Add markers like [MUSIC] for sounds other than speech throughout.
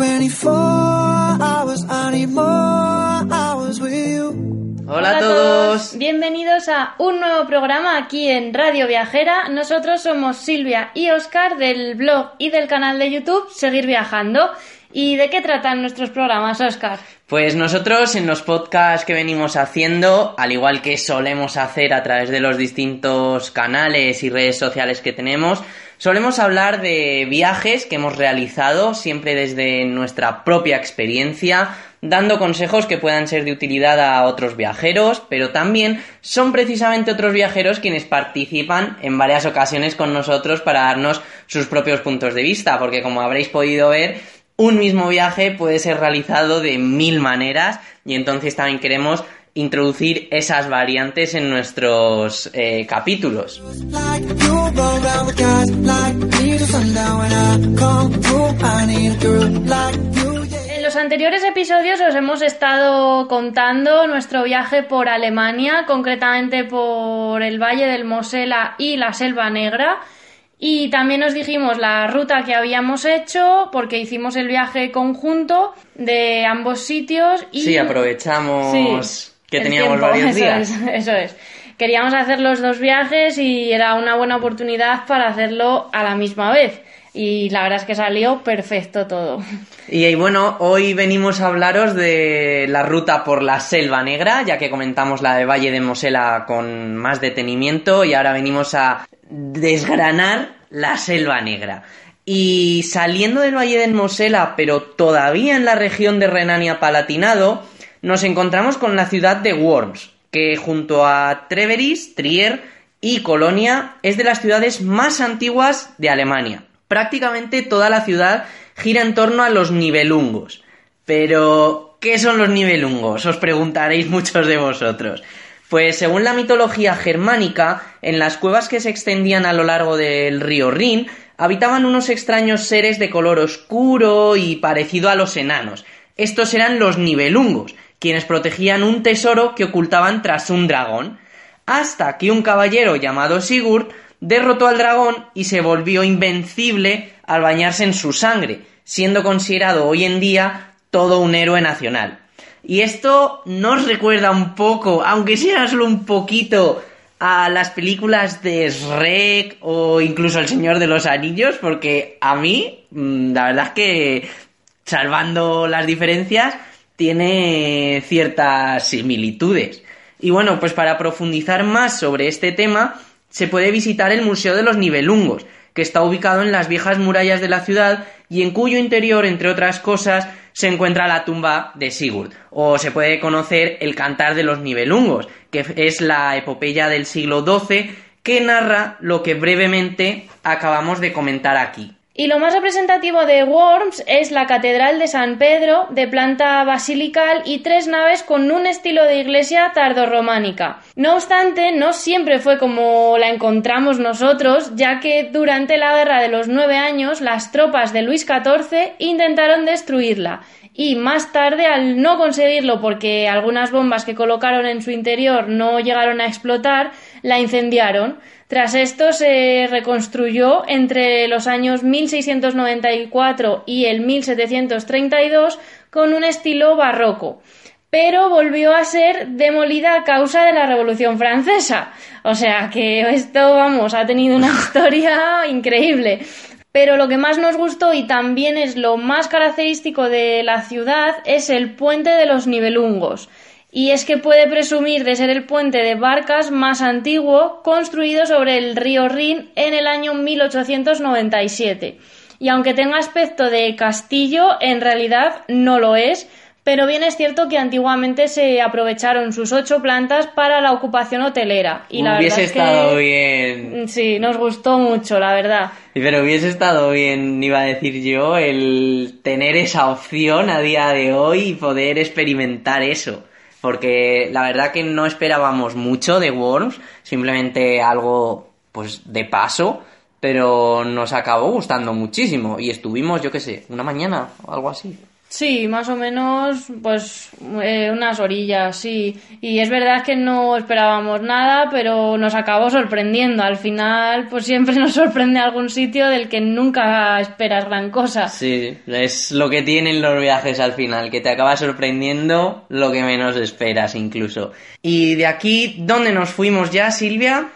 24 hours, I need more hours with you. Hola, a todos. Bienvenidos a un nuevo programa aquí en Radio Viajera. Nosotros somos Silvia y Oscar del blog y del canal de YouTube Seguir Viajando. ¿Y de qué tratan nuestros programas, Oscar? Pues nosotros en los podcasts que venimos haciendo, al igual que solemos hacer a través de los distintos canales y redes sociales que tenemos, solemos hablar de viajes que hemos realizado siempre desde nuestra propia experiencia, dando consejos que puedan ser de utilidad a otros viajeros, pero también son precisamente otros viajeros quienes participan en varias ocasiones con nosotros para darnos sus propios puntos de vista, porque como habréis podido ver, un mismo viaje puede ser realizado de mil maneras y entonces también queremos introducir esas variantes en nuestros eh, capítulos. En los anteriores episodios os hemos estado contando nuestro viaje por Alemania, concretamente por el Valle del Mosela y la Selva Negra. Y también os dijimos la ruta que habíamos hecho porque hicimos el viaje conjunto de ambos sitios y Sí, aprovechamos Sí, que teníamos tiempo, varios eso días. es, eso es. Queríamos hacer los dos viajes y era una buena oportunidad para hacerlo a la misma vez. Y la verdad es que salió perfecto todo. Y, y bueno, hoy venimos a hablaros de la ruta por la Selva Negra, ya que comentamos la de Valle de Mosela con más detenimiento y ahora venimos a desgranar la Selva Negra. Y saliendo del Valle del Mosela, pero todavía en la región de Renania-Palatinado, nos encontramos con la ciudad de Worms, que junto a Treveris, Trier y Colonia es de las ciudades más antiguas de Alemania. Prácticamente toda la ciudad gira en torno a los nivelungos. Pero, ¿qué son los nivelungos? Os preguntaréis muchos de vosotros. Pues según la mitología germánica, en las cuevas que se extendían a lo largo del río Rin, habitaban unos extraños seres de color oscuro y parecido a los enanos. Estos eran los nivelungos, quienes protegían un tesoro que ocultaban tras un dragón, hasta que un caballero llamado Sigurd derrotó al dragón y se volvió invencible al bañarse en su sangre, siendo considerado hoy en día todo un héroe nacional. Y esto nos recuerda un poco, aunque sea solo un poquito, a las películas de Shrek o incluso El Señor de los Anillos, porque a mí, mm, la verdad es que, salvando las diferencias, tiene ciertas similitudes. Y bueno, pues para profundizar más sobre este tema, se puede visitar el Museo de los Nivelungos, que está ubicado en las viejas murallas de la ciudad y en cuyo interior, entre otras cosas, se encuentra la tumba de Sigurd. O se puede conocer el Cantar de los Nivelungos, que es la epopeya del siglo XII que narra lo que brevemente acabamos de comentar aquí. Y lo más representativo de Worms es la Catedral de San Pedro, de planta basilical y tres naves con un estilo de iglesia tardorrománica. No obstante, no siempre fue como la encontramos nosotros, ya que durante la Guerra de los Nueve Años las tropas de Luis XIV intentaron destruirla. Y más tarde, al no conseguirlo porque algunas bombas que colocaron en su interior no llegaron a explotar, la incendiaron. Tras esto se reconstruyó entre los años 1694 y el 1732 con un estilo barroco, pero volvió a ser demolida a causa de la Revolución Francesa. O sea que esto, vamos, ha tenido una historia increíble. Pero lo que más nos gustó y también es lo más característico de la ciudad es el puente de los nivelungos y es que puede presumir de ser el puente de barcas más antiguo construido sobre el río Rin en el año 1897. Y aunque tenga aspecto de castillo, en realidad no lo es, pero bien es cierto que antiguamente se aprovecharon sus ocho plantas para la ocupación hotelera. Y la hubiese verdad es que estado bien. Sí, nos gustó mucho, la verdad. Pero hubiese estado bien, iba a decir yo, el tener esa opción a día de hoy y poder experimentar eso. Porque la verdad que no esperábamos mucho de Worms, simplemente algo pues de paso, pero nos acabó gustando muchísimo y estuvimos, yo qué sé, una mañana o algo así. Sí, más o menos, pues eh, unas orillas, sí. Y es verdad que no esperábamos nada, pero nos acabó sorprendiendo. Al final, pues siempre [LAUGHS] nos sorprende algún sitio del que nunca esperas gran cosa. Sí, es lo que tienen los viajes al final, que te acaba sorprendiendo lo que menos esperas incluso. Y de aquí, ¿dónde nos fuimos ya, Silvia?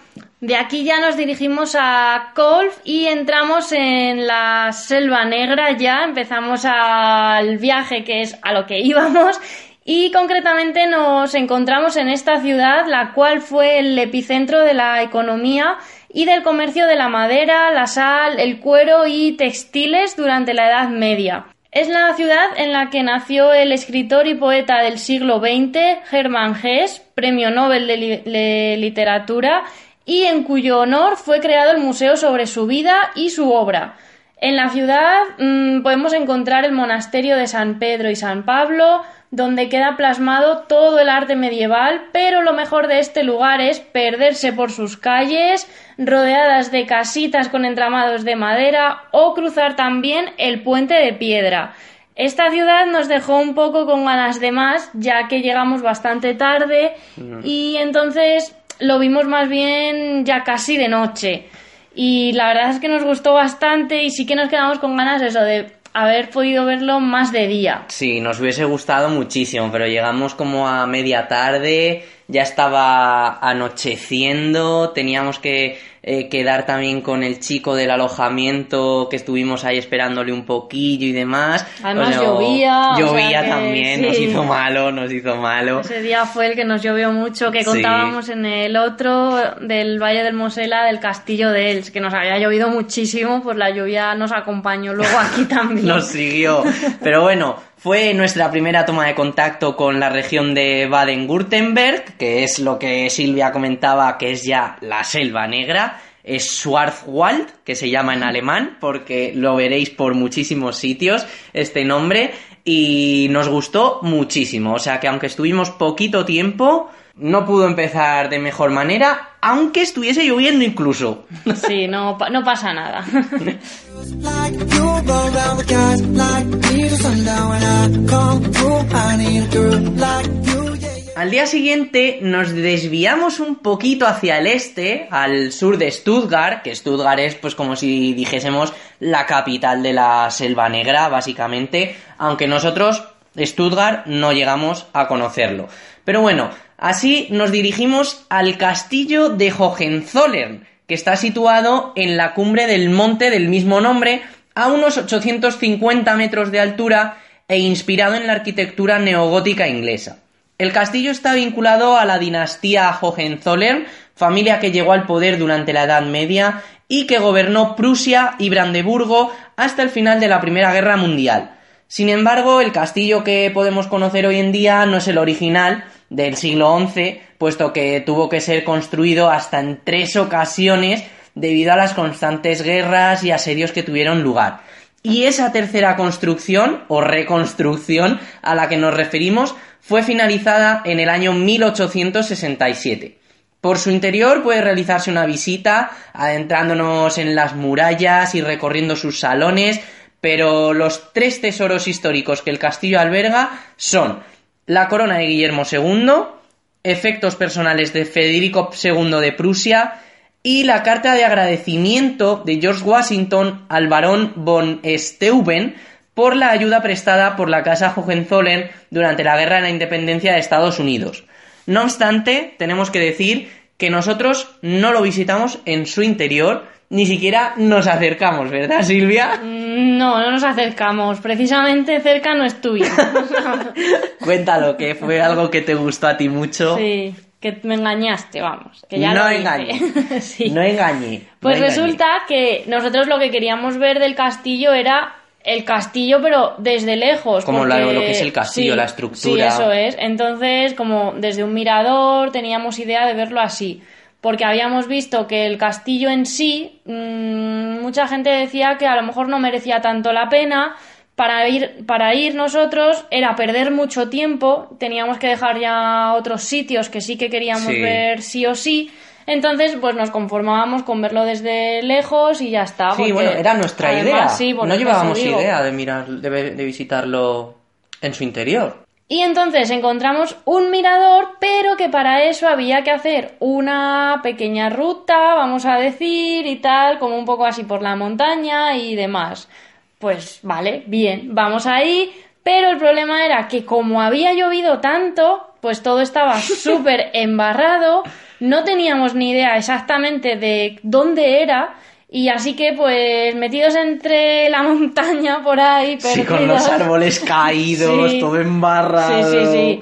De aquí ya nos dirigimos a Colf y entramos en la Selva Negra ya, empezamos al viaje que es a lo que íbamos y concretamente nos encontramos en esta ciudad, la cual fue el epicentro de la economía y del comercio de la madera, la sal, el cuero y textiles durante la Edad Media. Es la ciudad en la que nació el escritor y poeta del siglo XX, Hermann Hesse, premio Nobel de, Literatura, y en cuyo honor fue creado el museo sobre su vida y su obra. En la ciudad mm, podemos encontrar el monasterio de San Pedro y San Pablo, donde queda plasmado todo el arte medieval, pero lo mejor de este lugar es perderse por sus calles, rodeadas de casitas con entramados de madera, o cruzar también el puente de piedra. Esta ciudad nos dejó un poco con ganas de más, ya que llegamos bastante tarde y entonces lo vimos más bien ya casi de noche. Y la verdad es que nos gustó bastante y sí que nos quedamos con ganas eso, de haber podido verlo más de día. Sí, nos hubiese gustado muchísimo, pero llegamos como a media tarde, ya estaba anocheciendo, teníamos que eh, quedar también con el chico del alojamiento que estuvimos ahí esperándole un poquillo y demás. Además llovía. Llovía también, nos hizo malo, nos hizo malo. Ese día fue el que nos llovió mucho, que contábamos en el otro del Valle del Mosela, del Castillo de Els, que nos había llovido muchísimo, pues la lluvia nos acompañó luego aquí [LAUGHS] también. nos siguió. Pero bueno, fue nuestra primera toma de contacto con la región de Baden-Württemberg, que es lo que Silvia comentaba que es ya la selva negra es Schwarzwald, que se llama en alemán, porque lo veréis por muchísimos sitios este nombre, y nos gustó muchísimo. O sea que aunque estuvimos poquito tiempo, no pudo empezar de mejor manera, aunque estuviese lloviendo incluso. Sí, no, no pasa nada. Al día siguiente nos desviamos un poquito hacia el este, al sur de Stuttgart, que Stuttgart es pues como si dijésemos la capital de la Selva Negra, básicamente, aunque nosotros Stuttgart no llegamos a conocerlo. Pero bueno, así nos dirigimos al castillo de Hohenzollern, que está situado en la cumbre del monte del mismo nombre, a unos 850 metros de altura e inspirado en la arquitectura neogótica inglesa. El castillo está vinculado a la dinastía Hohenzollern, familia que llegó al poder durante la Edad Media y que gobernó Prusia y Brandeburgo hasta el final de la Primera Guerra Mundial. Sin embargo, el castillo que podemos conocer hoy en día no es el original del siglo XI, puesto que tuvo que ser construido hasta en tres ocasiones debido a las constantes guerras y asedios que tuvieron lugar. Y esa tercera construcción o reconstrucción a la que nos referimos fue finalizada en el año 1867. Por su interior puede realizarse una visita adentrándonos en las murallas y recorriendo sus salones, pero los tres tesoros históricos que el castillo alberga son la corona de Guillermo II, efectos personales de Federico II de Prusia y la carta de agradecimiento de George Washington al barón von Steuben por la ayuda prestada por la Casa Hohenzollern durante la Guerra de la Independencia de Estados Unidos. No obstante, tenemos que decir que nosotros no lo visitamos en su interior, ni siquiera nos acercamos, ¿verdad, Silvia? Mm, no, no nos acercamos. Precisamente cerca no estuve. [LAUGHS] Cuéntalo, que fue algo que te gustó a ti mucho. Sí, que me engañaste, vamos. Que ya no engañé. [LAUGHS] sí. No engañé. Pues no engañé. resulta que nosotros lo que queríamos ver del castillo era el castillo, pero desde lejos. Como porque- la- lo que es el castillo, sí, la estructura. Sí, eso es. Entonces, como desde un mirador teníamos idea de verlo así. Porque habíamos visto que el castillo en sí, mm, mucha gente decía que a lo mejor no merecía tanto la pena. Para ir, para ir nosotros era perder mucho tiempo, teníamos que dejar ya otros sitios que sí que queríamos Sí. ver sí o sí. Entonces, pues nos conformábamos con verlo desde lejos y ya está. Sí, bueno, era nuestra además, idea. sí, no llevábamos idea de mirar, de, de visitarlo en su interior. Y entonces encontramos un mirador, pero que para eso había que hacer una pequeña ruta, vamos a decir, y tal, como un poco así por la montaña y demás. Pues vale, bien, vamos ahí, pero el problema era que como había llovido tanto, pues todo estaba [LAUGHS] súper embarrado, no teníamos ni idea exactamente de dónde era, y así que, pues, metidos entre la [LAUGHS] montaña por ahí, Sí, con los árboles [LAUGHS] caídos, Sí. todo embarrado. Sí, sí, sí.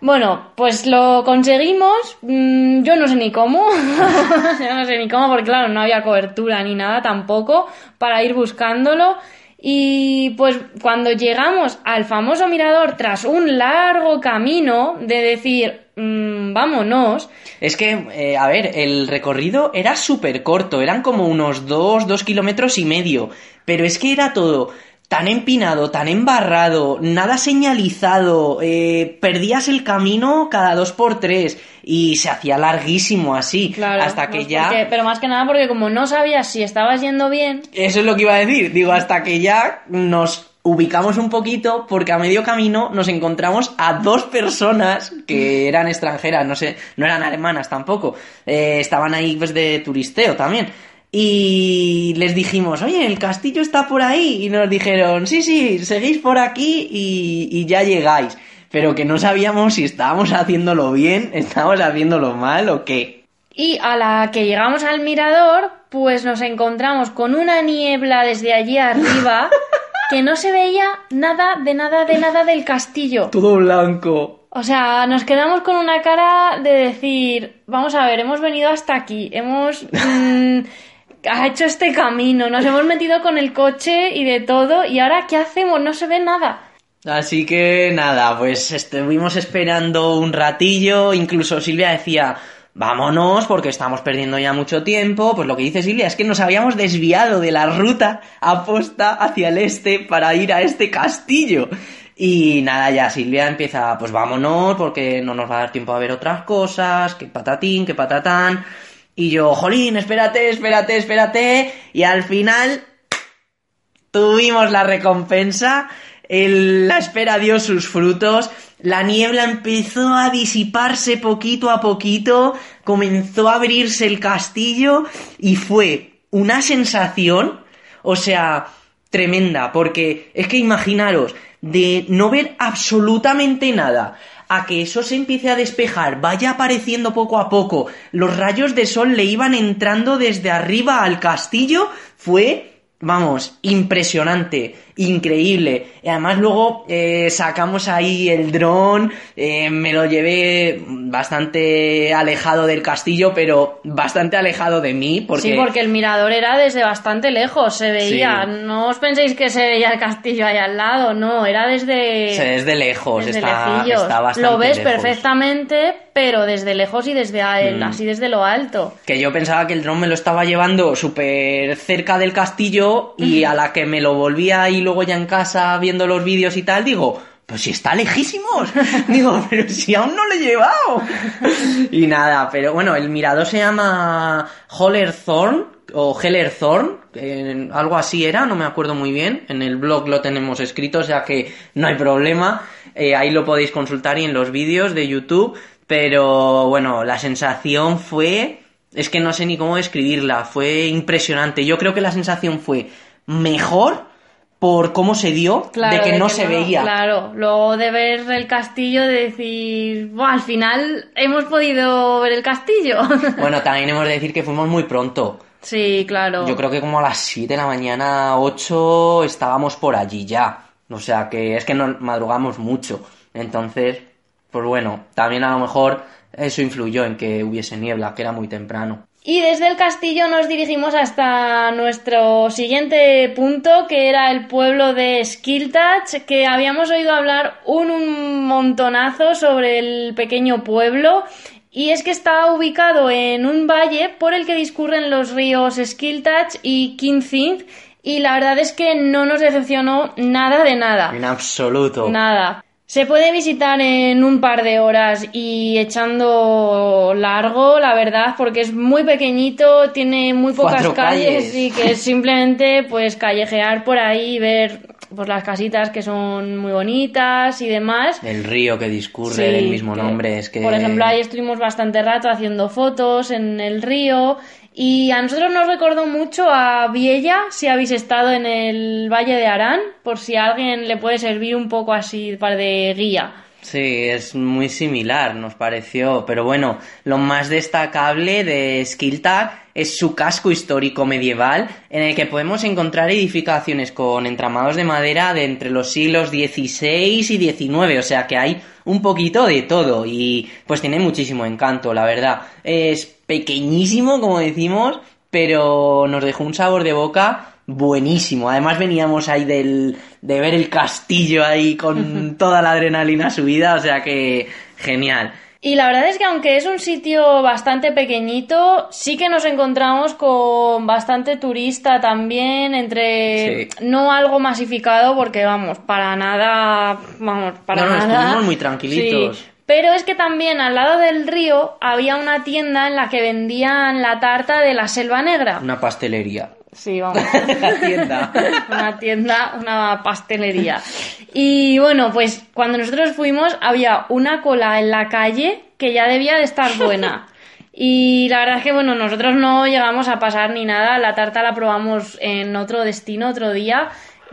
Bueno, pues lo conseguimos. mm, yo no sé ni cómo. [LAUGHS] yo no sé ni cómo, porque claro, no había cobertura ni nada tampoco para ir buscándolo. Y pues cuando llegamos al famoso mirador, tras un largo camino de decir, mm, vámonos, Es que, eh, a ver, el recorrido era súper corto, eran como unos dos, dos kilómetros y medio, pero es que era todo tan empinado, tan embarrado, nada señalizado, eh, perdías el camino cada dos por tres y se hacía larguísimo así, claro. hasta que ya... porque- pero más que nada porque como no sabías si estabas yendo bien, Eso es lo que iba a decir, digo, hasta que ya nos ubicamos un poquito porque a medio camino nos encontramos a dos personas que eran extranjeras, no sé, no eran alemanas tampoco, eh, estaban ahí pues de turisteo también. Y les dijimos, oye, el castillo está por ahí. Y nos dijeron, sí, sí, seguís por aquí y, y ya llegáis. Pero que no sabíamos si estábamos haciéndolo bien, [LAUGHS] estábamos haciéndolo mal o qué. Y a la que llegamos al mirador, pues nos encontramos con una niebla desde allí arriba [LAUGHS] que no se veía nada de nada de nada del castillo. Todo blanco. O sea, nos quedamos con una cara de decir, vamos a ver, hemos venido hasta aquí, hemos [LAUGHS] mm, ha hecho este camino, nos hemos metido con el coche y de todo, y ahora ¿qué hacemos? No se ve nada. Así que nada, pues estuvimos esperando un ratillo, incluso Silvia decía, vámonos porque estamos perdiendo ya mucho tiempo, pues lo que dice Silvia es que nos habíamos desviado de la ruta aposta hacia el este para ir a este castillo. Y nada, ya Silvia empieza, pues vámonos porque no nos va a dar tiempo a ver otras cosas, que patatín, que patatán. Y yo, jolín, espérate, espérate, espérate. Y al final tuvimos la recompensa, la espera dio sus frutos, la niebla empezó a disiparse poquito a poquito, comenzó a abrirse el castillo y fue una sensación, o sea, tremenda, porque es que imaginaros, de no ver absolutamente nada, a que eso se empiece a despejar, vaya apareciendo poco a poco, los rayos de sol le iban entrando desde arriba al castillo, fue Vamos, impresionante, increíble. Y además luego eh, sacamos ahí el dron, eh, me lo llevé bastante alejado del castillo, pero bastante alejado de mí, porque... Sí, porque el mirador era desde bastante lejos, se veía. Sí. No os penséis que se veía el castillo ahí al lado, no, era desde... se- desde lejos, desde está, está bastante Lo ves lejos. perfectamente, pero desde lejos y desde a- Mm. así desde lo alto. Que yo pensaba que el dron me lo estaba llevando súper cerca del castillo y a la que me lo volvía y luego ya en casa viendo los vídeos y tal, digo, pues si está lejísimos. [LAUGHS] digo, pero si aún no lo he llevado. [LAUGHS] y nada, pero bueno, el mirador se llama Hollerthorn o Hellerthorn, eh, algo así era, no me acuerdo muy bien. En el blog lo tenemos escrito, o sea que no hay problema. Eh, ahí lo podéis consultar y en los vídeos de YouTube. Pero bueno, la sensación fue es que no sé ni cómo describirla, fue impresionante. Yo creo que la sensación fue mejor por cómo se dio, Claro, de que no se veía. Claro, luego de ver el castillo, de decir, "Buah, al final hemos podido ver el castillo. [LAUGHS] Bueno, también hemos de decir que fuimos muy pronto. sí, claro. Yo creo que como a las 7 de la mañana, 8, estábamos por allí ya. O sea que es que nos madrugamos mucho. Entonces, pues bueno, también a lo mejor eso influyó en que hubiese niebla, que era muy temprano. Y desde el castillo nos dirigimos hasta nuestro siguiente punto, que era el pueblo de Skiltach, que habíamos oído hablar un, un montonazo sobre el pequeño pueblo. Y es que está ubicado en un valle por el que discurren los ríos Skiltach y Kinzint. Y la verdad es que no nos decepcionó nada de nada. En absoluto. Nada. Se puede visitar en un par de horas y echando largo, la verdad, porque es muy pequeñito, tiene muy pocas calles calles. y que es simplemente pues callejear por ahí y ver pues las casitas que son muy bonitas y demás. El río que discurre Sí, el mismo que, nombre es que... Por ejemplo, ahí estuvimos bastante rato haciendo fotos en el río y a nosotros nos recordó mucho a Viella, si habéis estado en el Valle de Arán, por si a alguien le puede servir un poco así para de guía. Sí, es muy similar, nos pareció. Pero bueno, lo más destacable de Skilltag es su casco histórico medieval, en el que podemos encontrar edificaciones con entramados de madera de entre los siglos XVI y XIX, o sea que hay un poquito de todo y pues tiene muchísimo encanto, la verdad. Es pequeñísimo, como decimos, pero nos dejó un sabor de boca buenísimo. Además veníamos ahí del, de ver el castillo ahí con toda la adrenalina subida, o sea que genial. Y la verdad es que aunque es un sitio bastante pequeñito, sí que nos encontramos con bastante turista también, entre Sí. no algo masificado, porque vamos, para nada, vamos, para No, no, nada. estuvimos muy tranquilitos. Sí. Pero es que también al lado del río había una tienda en la que vendían la tarta de la selva negra. Una pastelería. Sí, vamos. [LAUGHS] La tienda. [LAUGHS] una tienda, una pastelería. Y bueno, pues cuando nosotros fuimos había una cola en la calle que ya debía de estar buena. Y la verdad es que bueno, nosotros no llegamos a pasar ni nada, la tarta la probamos en otro destino, otro día.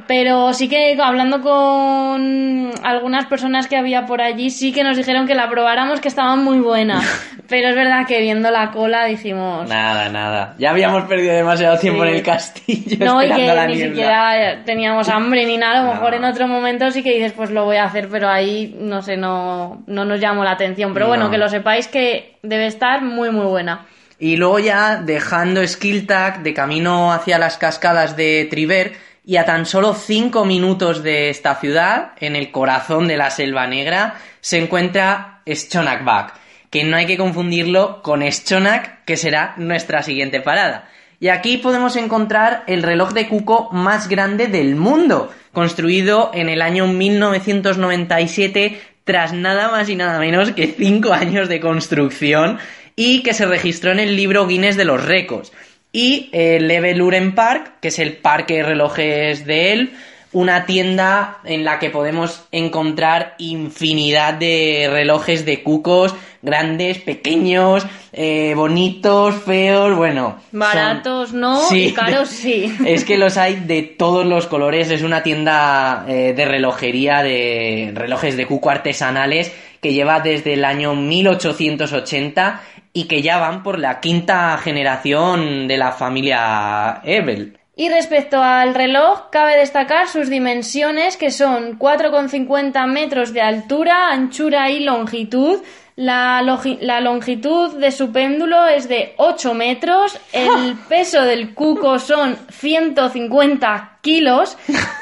Pero sí que hablando con algunas personas que había por allí, sí que nos dijeron que la probáramos, que estaba muy buena. [LAUGHS] Pero es verdad que viendo la cola dijimos, Nada, nada. Ya habíamos perdido demasiado tiempo Sí. en el castillo No, y que la ni niebla. siquiera teníamos hambre ni nada. A lo No. mejor en otro momento sí que dices, pues lo voy a hacer, pero ahí no sé, no, no nos llamó la atención. Pero bueno, No. que lo sepáis que debe estar muy, muy buena. Y luego ya dejando Skilltag de camino hacia las cascadas de Triver y a tan solo 5 minutos de esta ciudad, en el corazón de la Selva Negra, se encuentra Schonakbak, que no hay que confundirlo con Schonak, que será nuestra siguiente parada. Y aquí podemos encontrar el reloj de cuco más grande del mundo, construido en el año 1997 tras nada más y nada menos que 5 años de construcción y que se registró en el libro Guinness de los récords. Y el Leveluren Park, que es el parque de relojes de él, una tienda en la que podemos encontrar infinidad de relojes de cucos, grandes, pequeños, eh, bonitos, feos, bueno. son- Baratos no, y caros sí. [LAUGHS] Es que los hay de todos los colores, es una tienda eh, de relojería, de relojes de cuco artesanales que lleva desde el año 1880 y que ya van por la quinta generación de la familia Ebel. Y respecto al reloj, cabe destacar sus dimensiones, que son 4,50 metros de altura, anchura y longitud. La, longitud de su péndulo es de 8 metros, el peso del cuco son 150 kilos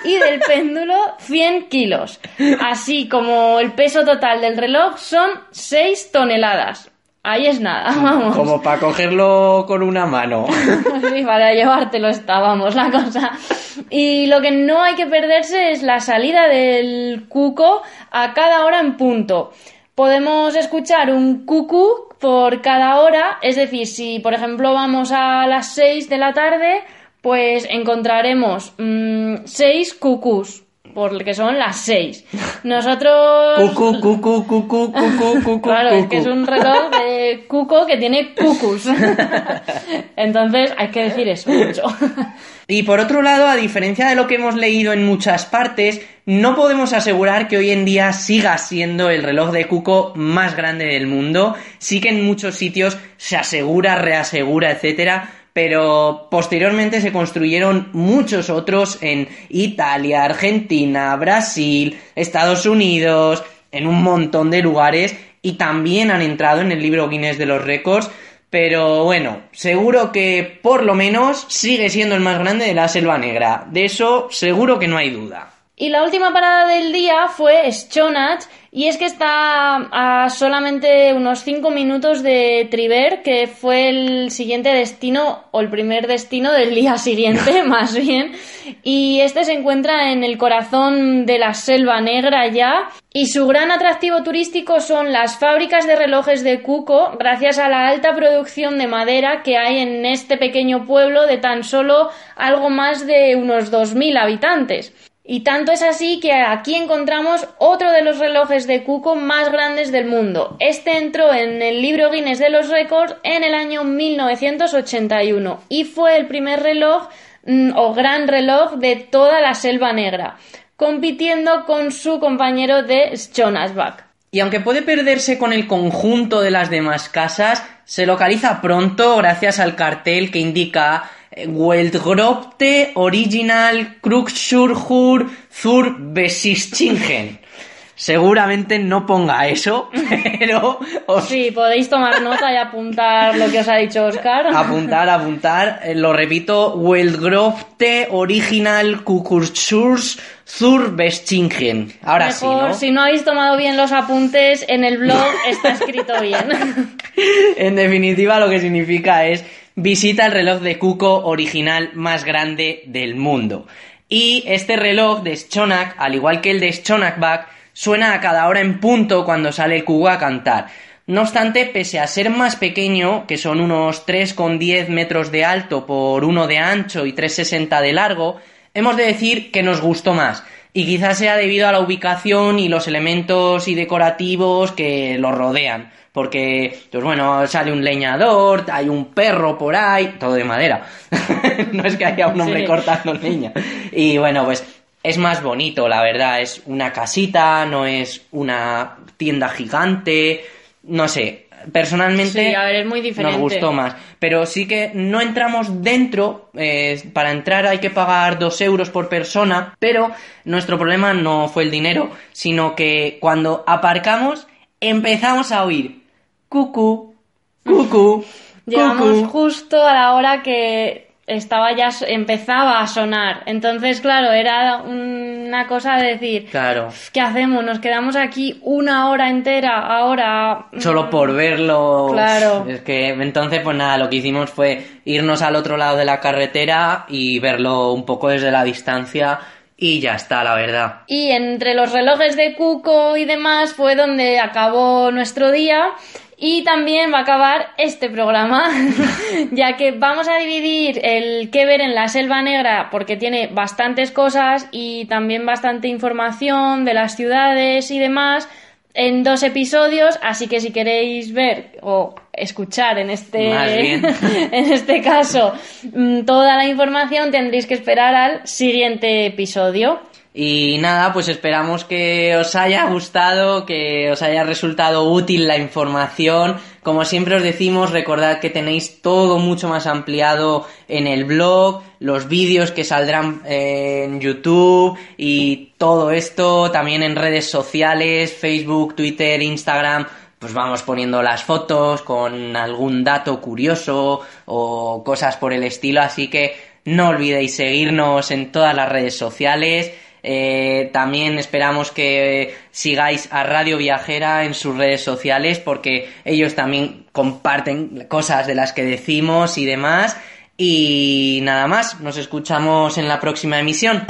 y del [LAUGHS] péndulo 100 kilos. Así como el peso total del reloj son 6 toneladas. Ahí es nada, vamos. Como para cogerlo con una mano. Sí, [LAUGHS] para llevártelo estábamos la cosa. Y lo que no hay que perderse es la salida del cuco a cada hora en punto. Podemos escuchar un cucú por cada hora, es decir, si por ejemplo vamos a las 6 de la tarde, pues encontraremos 6 cucús, porque son las 6. [LAUGHS] Nosotros... Cucu, cucu, cucu, cucu, [LAUGHS] cucu, Claro, es que es un reloj de cuco que tiene cucus. [LAUGHS] Entonces hay que decir eso mucho. Y por otro lado, a diferencia de lo que hemos leído en muchas partes, no podemos asegurar que hoy en día siga siendo el reloj de cuco más grande del mundo. Sí que en muchos sitios se asegura, reasegura, etcétera, pero posteriormente se construyeron muchos otros en Italia, Argentina, Brasil, Estados Unidos, en un montón de lugares y también han entrado en el libro Guinness de los récords. Pero bueno, seguro que por lo menos sigue siendo el más grande de la Selva Negra. De eso seguro que no hay duda. Y la última parada del día fue Schonach, y es que está a solamente unos 5 minutos de Triver, que fue el siguiente destino, o el primer destino del día siguiente, [LAUGHS] más bien. Y este se encuentra en el corazón de la Selva Negra ya, y su gran atractivo turístico son las fábricas de relojes de Cuco, gracias a la alta producción de madera que hay en este pequeño pueblo de tan solo algo más de unos 2.000 habitantes. Y tanto es así que aquí encontramos otro de los relojes de Cuco más grandes del mundo. Este entró en el libro Guinness de los récords en el año 1981 y fue el primer reloj mm, o gran reloj de toda la Selva Negra, compitiendo con su compañero de Schonasbach. Y aunque puede perderse con el conjunto de las demás casas, se localiza pronto gracias al cartel que indica Weltgrobte Original Krugschurhur zur Besischingen. Seguramente no ponga eso, [LAUGHS] pero os Sí, podéis tomar nota y apuntar lo que os ha dicho Oscar. [LAUGHS] apuntar, apuntar, eh, lo repito, Weltgrobte Original Kukurschurs zur Besischingen. Ahora sí, Mejor, ¿no? si no habéis tomado bien los apuntes, en el blog está escrito bien. [LAUGHS] En definitiva, lo que significa es visita el reloj de Cuco original más grande del mundo. Y este reloj de Schonak, al igual que el de Schonakbach, suena a cada hora en punto cuando sale el Cuco a cantar. No obstante, pese a ser más pequeño, que son unos 3,10 metros de alto por 1 de ancho y 3,60 de largo, hemos de decir que nos gustó más. Y quizás sea debido a la ubicación y los elementos y decorativos que lo rodean. Porque, pues bueno, sale un leñador, hay un perro por ahí, todo de madera. [LAUGHS] no es que haya un hombre Sí. cortando leña. Y bueno, pues es más bonito, la verdad. Es una casita, no es una tienda gigante. No sé, personalmente Sí, a ver, es muy diferente. nos gustó más. Pero sí que no entramos dentro. eh, para entrar hay que pagar dos euros por persona. Pero nuestro problema no fue el dinero, sino que cuando aparcamos empezamos a oír cucú, cucú, [LAUGHS] Llegamos justo a la hora que estaba ya empezaba a sonar. Entonces, claro, era una cosa de decir, Claro. ¿qué hacemos? Nos quedamos aquí una hora entera ahora. Solo por verlo. Claro. Es que entonces, pues nada, lo que hicimos fue irnos al otro lado de la carretera y verlo un poco desde la distancia y ya está, la verdad. Y entre los relojes de Cuco y demás fue donde acabó nuestro día. Y también va a acabar este programa, [LAUGHS] ya que vamos a dividir el que ver en la Selva Negra porque tiene bastantes cosas y también bastante información de las ciudades y demás en dos episodios, así que si queréis ver o escuchar en este, [LAUGHS] en este caso mm, toda la información tendréis que esperar al siguiente episodio. Y nada, pues esperamos que os haya gustado, que os haya resultado útil la información. Como siempre os decimos, recordad que tenéis todo mucho más ampliado en el blog, los vídeos que saldrán eh, en YouTube y todo esto también en redes sociales, Facebook, Twitter, Instagram. Pues vamos poniendo las fotos con algún dato curioso o cosas por el estilo, así que no olvidéis seguirnos en todas las redes sociales. También esperamos que sigáis a Radio Viajera en sus redes sociales porque ellos también comparten cosas de las que decimos y demás. Y nada más, nos escuchamos en la próxima emisión.